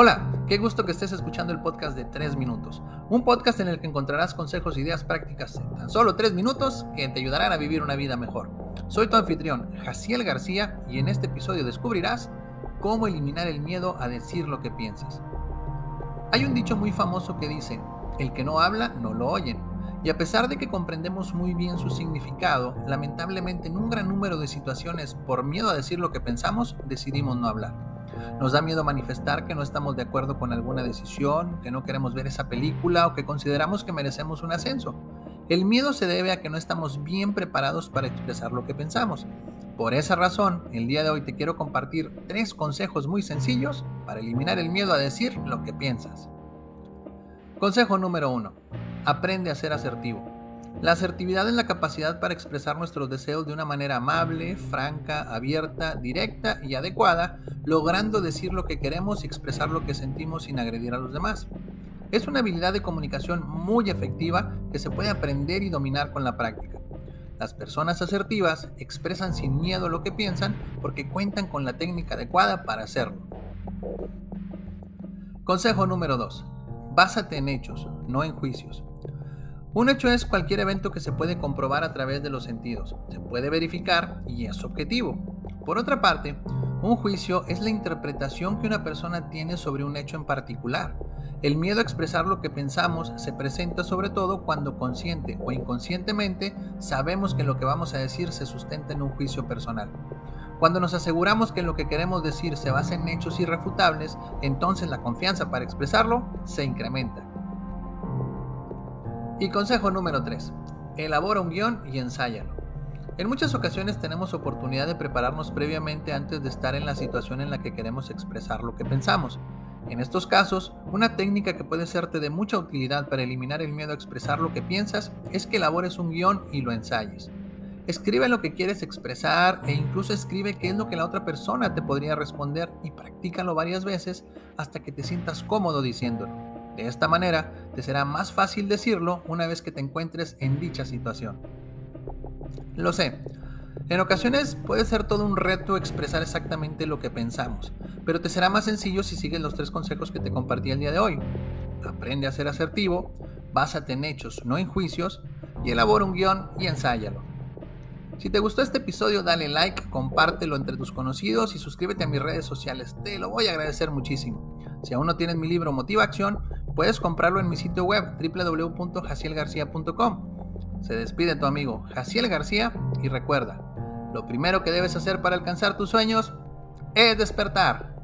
Hola, qué gusto que estés escuchando el podcast de 3 minutos, un podcast en el que encontrarás consejos e ideas prácticas en tan solo 3 minutos que te ayudarán a vivir una vida mejor. Soy tu anfitrión, Jaciel García, y en este episodio descubrirás cómo eliminar el miedo a decir lo que piensas. Hay un dicho muy famoso que dice, el que no habla no lo oyen. Y a pesar de que comprendemos muy bien su significado, lamentablemente en un gran número de situaciones, por miedo a decir lo que pensamos, decidimos no hablar. Nos da miedo manifestar que no estamos de acuerdo con alguna decisión, que no queremos ver esa película o que consideramos que merecemos un ascenso. El miedo se debe a que no estamos bien preparados para expresar lo que pensamos. Por esa razón, el día de hoy te quiero compartir tres consejos muy sencillos para eliminar el miedo a decir lo que piensas. Consejo número 1. Aprende a ser asertivo. La asertividad es la capacidad para expresar nuestros deseos de una manera amable, franca, abierta, directa y adecuada, logrando decir lo que queremos y expresar lo que sentimos sin agredir a los demás. Es una habilidad de comunicación muy efectiva que se puede aprender y dominar con la práctica. Las personas asertivas expresan sin miedo lo que piensan porque cuentan con la técnica adecuada para hacerlo. Consejo número 2. Básate en hechos, no en juicios. Un hecho es cualquier evento que se puede comprobar a través de los sentidos, se puede verificar y es objetivo. Por otra parte, un juicio es la interpretación que una persona tiene sobre un hecho en particular. El miedo a expresar lo que pensamos se presenta sobre todo cuando consciente o inconscientemente sabemos que lo que vamos a decir se sustenta en un juicio personal. Cuando nos aseguramos que lo que queremos decir se basa en hechos irrefutables, entonces la confianza para expresarlo se incrementa. Y consejo número 3. Elabora un guion y ensáyalo. En muchas ocasiones tenemos oportunidad de prepararnos previamente antes de estar en la situación en la que queremos expresar lo que pensamos. En estos casos, una técnica que puede serte de mucha utilidad para eliminar el miedo a expresar lo que piensas es que elabores un guion y lo ensayes. Escribe lo que quieres expresar e incluso escribe qué es lo que la otra persona te podría responder y practícalo varias veces hasta que te sientas cómodo diciéndolo. De esta manera, te será más fácil decirlo una vez que te encuentres en dicha situación. Lo sé, en ocasiones puede ser todo un reto expresar exactamente lo que pensamos, pero te será más sencillo si sigues los tres consejos que te compartí el día de hoy. Aprende a ser asertivo, básate en hechos, no en juicios, y elabora un guion y ensáyalo. Si te gustó este episodio, dale like, compártelo entre tus conocidos y suscríbete a mis redes sociales. Te lo voy a agradecer muchísimo. Si aún no tienes mi libro Motiva Acción, puedes comprarlo en mi sitio web www.jacielgarcía.com. Se despide tu amigo Jaciel García y recuerda, lo primero que debes hacer para alcanzar tus sueños es despertar.